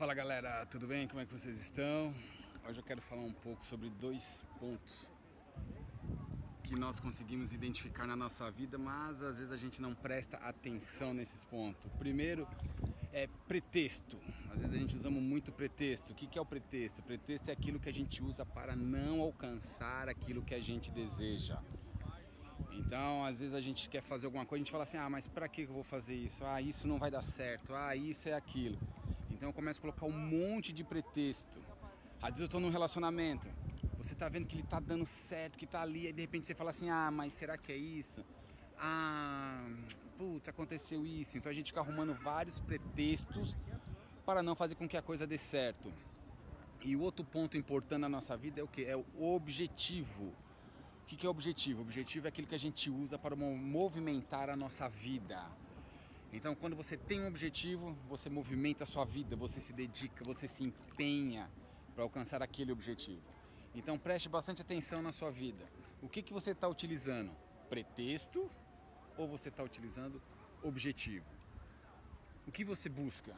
Fala galera, tudo bem? Como é que vocês estão? Hoje eu quero falar um pouco sobre dois pontos que nós conseguimos identificar na nossa vida, mas às vezes a gente não presta atenção nesses pontos. Primeiro é pretexto. Às vezes a gente usa muito pretexto. O que é o pretexto? O pretexto é aquilo que a gente usa para não alcançar aquilo que a gente deseja. Então, às vezes a gente quer fazer alguma coisa, a gente fala assim: ah, mas para que eu vou fazer isso? Ah, isso não vai dar certo. Ah, isso é aquilo. Então eu começo a colocar um monte de pretexto. Às vezes eu estou num relacionamento, você está vendo que ele está dando certo, que está ali, e de repente você fala assim: ah, mas será que é isso? Ah, puta, aconteceu isso. Então a gente fica arrumando vários pretextos para não fazer com que a coisa dê certo. E o outro ponto importante na nossa vida é o que? É o objetivo. O que é objetivo? O objetivo é aquilo que a gente usa para movimentar a nossa vida. Então, quando você tem um objetivo, você movimenta a sua vida, você se dedica, você se empenha para alcançar aquele objetivo. Então, preste bastante atenção na sua vida. O que, que você está utilizando? Pretexto ou você está utilizando objetivo? O que você busca?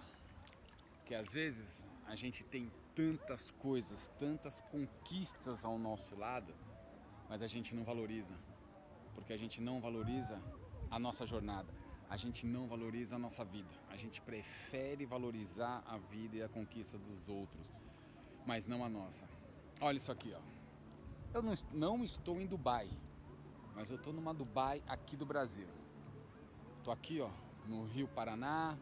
Que às vezes a gente tem tantas coisas, tantas conquistas ao nosso lado, mas a gente não valoriza, porque a gente não valoriza a nossa jornada a gente não valoriza a nossa vida. A gente prefere valorizar a vida e a conquista dos outros, mas não a nossa. Olha isso aqui, ó. Eu não, não estou em Dubai, mas eu estou numa Dubai aqui do Brasil. Estou aqui, ó, no Rio Paraná.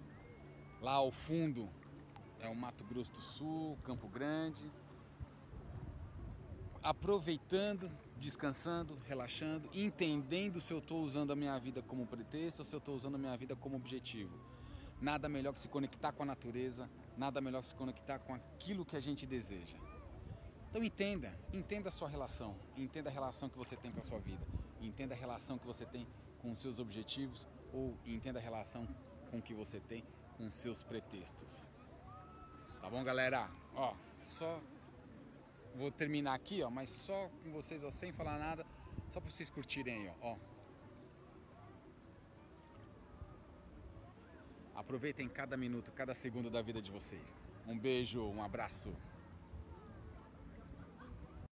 Lá ao fundo é o Mato Grosso do Sul, Campo Grande. Aproveitando descansando, relaxando, entendendo se eu estou usando a minha vida como pretexto ou se eu estou usando a minha vida como objetivo. Nada melhor que se conectar com a natureza, nada melhor que se conectar com aquilo que a gente deseja. Então entenda, entenda a sua relação, entenda a relação que você tem com a sua vida, entenda a relação que você tem com os seus objetivos ou entenda a relação com que você tem com os seus pretextos. Tá bom, galera? Ó, só Vou terminar aqui, ó, mas só com vocês, ó, sem falar nada, só para vocês curtirem aí, ó. Aproveitem cada minuto, cada segundo da vida de vocês. Um beijo, um abraço.